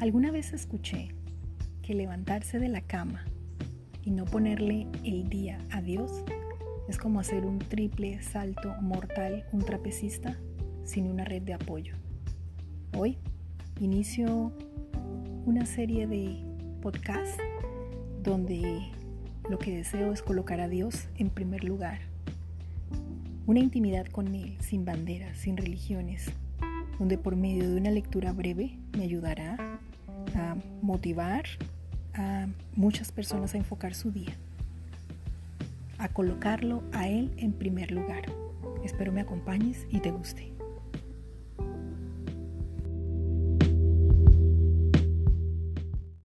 Alguna vez escuché que levantarse de la cama y no ponerle el día a Dios es como hacer un triple salto mortal un trapecista sin una red de apoyo. Hoy inicio una serie de podcasts donde lo que deseo es colocar a Dios en primer lugar. Una intimidad con Él sin banderas, sin religiones, donde por medio de una lectura breve me ayudará motivar a muchas personas a enfocar su día, a colocarlo a Él en primer lugar. Espero me acompañes y te guste.